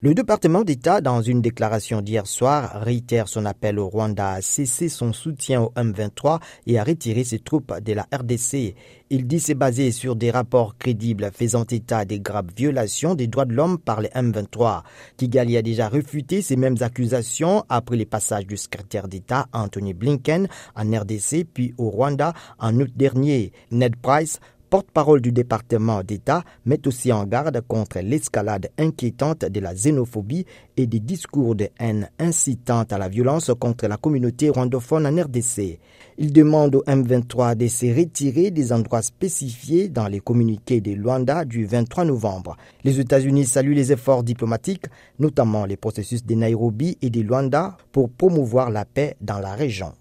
Le département d'État, dans une déclaration d'hier soir, réitère son appel au Rwanda à cesser son soutien au M23 et à retirer ses troupes de la RDC. Il dit se baser sur des rapports crédibles faisant état des graves violations des droits de l'homme par les M23. Kigali a déjà refuté ces mêmes accusations après les passages du secrétaire d'État Anthony Blinken en RDC puis au Rwanda en août dernier. Ned Price porte-parole du département d'État, met aussi en garde contre l'escalade inquiétante de la xénophobie et des discours de haine incitant à la violence contre la communauté rwandophone en RDC. Il demande au M23 de se retirer des endroits spécifiés dans les communiqués de Luanda du 23 novembre. Les États-Unis saluent les efforts diplomatiques, notamment les processus de Nairobi et de Luanda, pour promouvoir la paix dans la région.